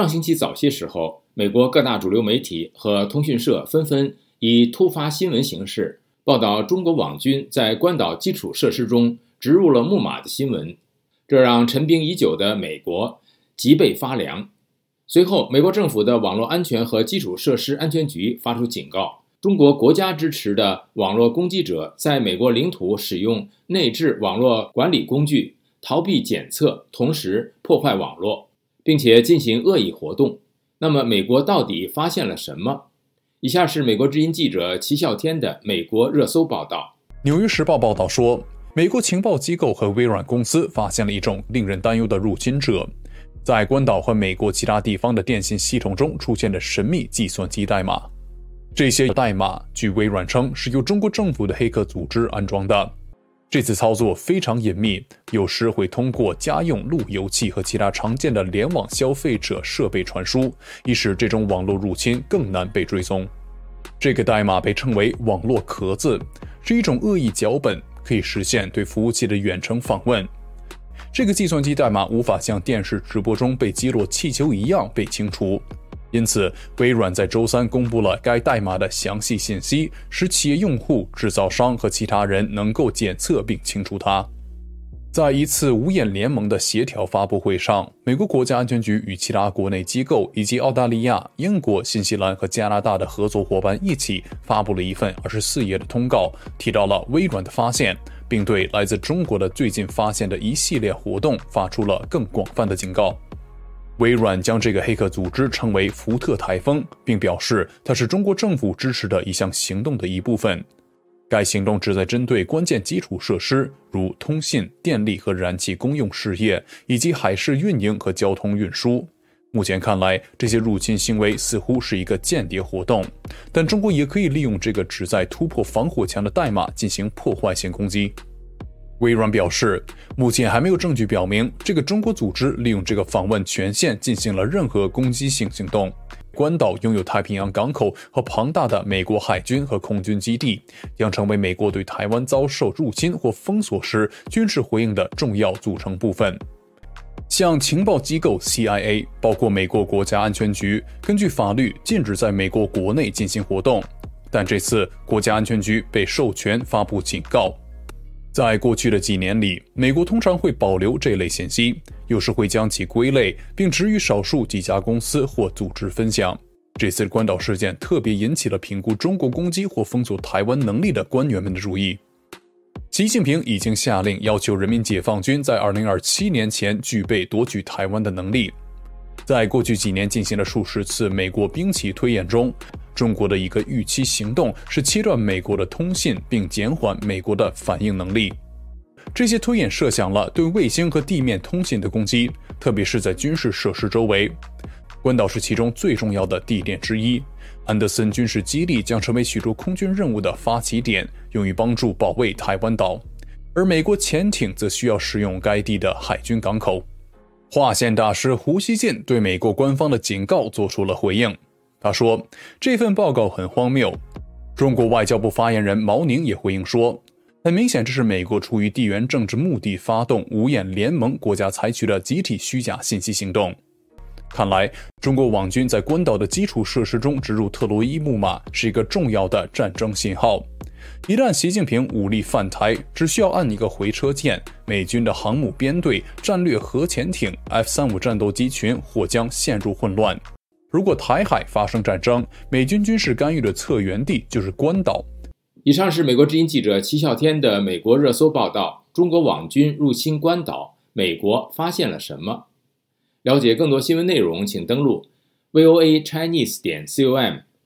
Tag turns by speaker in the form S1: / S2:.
S1: 上星期早些时候，美国各大主流媒体和通讯社纷纷以突发新闻形式报道中国网军在关岛基础设施中植入了木马的新闻，这让陈兵已久的美国脊背发凉。随后，美国政府的网络安全和基础设施安全局发出警告：中国国家支持的网络攻击者在美国领土使用内置网络管理工具，逃避检测，同时破坏网络。并且进行恶意活动。那么，美国到底发现了什么？以下是美国之音记者齐笑天的美国热搜报道。
S2: 《纽约时报》报道说，美国情报机构和微软公司发现了一种令人担忧的入侵者，在关岛和美国其他地方的电信系统中出现的神秘计算机代码。这些代码，据微软称，是由中国政府的黑客组织安装的。这次操作非常隐秘，有时会通过家用路由器和其他常见的联网消费者设备传输，以使这种网络入侵更难被追踪。这个代码被称为“网络壳子”，是一种恶意脚本，可以实现对服务器的远程访问。这个计算机代码无法像电视直播中被击落气球一样被清除。因此，微软在周三公布了该代码的详细信息，使企业用户、制造商和其他人能够检测并清除它。在一次五眼联盟的协调发布会上，美国国家安全局与其他国内机构以及澳大利亚、英国、新西兰和加拿大的合作伙伴一起发布了一份二十四页的通告，提到了微软的发现，并对来自中国的最近发现的一系列活动发出了更广泛的警告。微软将这个黑客组织称为“福特台风”，并表示它是中国政府支持的一项行动的一部分。该行动旨在针对关键基础设施，如通信、电力和燃气公用事业，以及海事运营和交通运输。目前看来，这些入侵行为似乎是一个间谍活动，但中国也可以利用这个旨在突破防火墙的代码进行破坏性攻击。微软表示，目前还没有证据表明这个中国组织利用这个访问权限进行了任何攻击性行动。关岛拥有太平洋港口和庞大的美国海军和空军基地，将成为美国对台湾遭受入侵或封锁时军事回应的重要组成部分。像情报机构 CIA，包括美国国家安全局，根据法律禁止在美国国内进行活动，但这次国家安全局被授权发布警告。在过去的几年里，美国通常会保留这类信息，有时会将其归类，并只与少数几家公司或组织分享。这次关岛事件特别引起了评估中国攻击或封锁台湾能力的官员们的注意。习近平已经下令要求人民解放军在2027年前具备夺取台湾的能力。在过去几年进行了数十次美国兵棋推演中。中国的一个预期行动是切断美国的通信，并减缓美国的反应能力。这些推演设想了对卫星和地面通信的攻击，特别是在军事设施周围。关岛是其中最重要的地点之一。安德森军事基地将成为许多空军任务的发起点，用于帮助保卫台湾岛。而美国潜艇则需要使用该地的海军港口。划线大师胡锡进对美国官方的警告做出了回应。他说：“这份报告很荒谬。”中国外交部发言人毛宁也回应说：“很明显，这是美国出于地缘政治目的发动五眼联盟国家采取的集体虚假信息行动。看来，中国网军在关岛的基础设施中植入特洛伊木马是一个重要的战争信号。一旦习近平武力犯台，只需要按一个回车键，美军的航母编队、战略核潜艇、F 三五战斗机群或将陷入混乱。”如果台海发生战争，美军军事干预的策源地就是关岛。
S1: 以上是美国之音记者齐笑天的美国热搜报道：中国网军入侵关岛，美国发现了什么？了解更多新闻内容，请登录 voa chinese 点 com。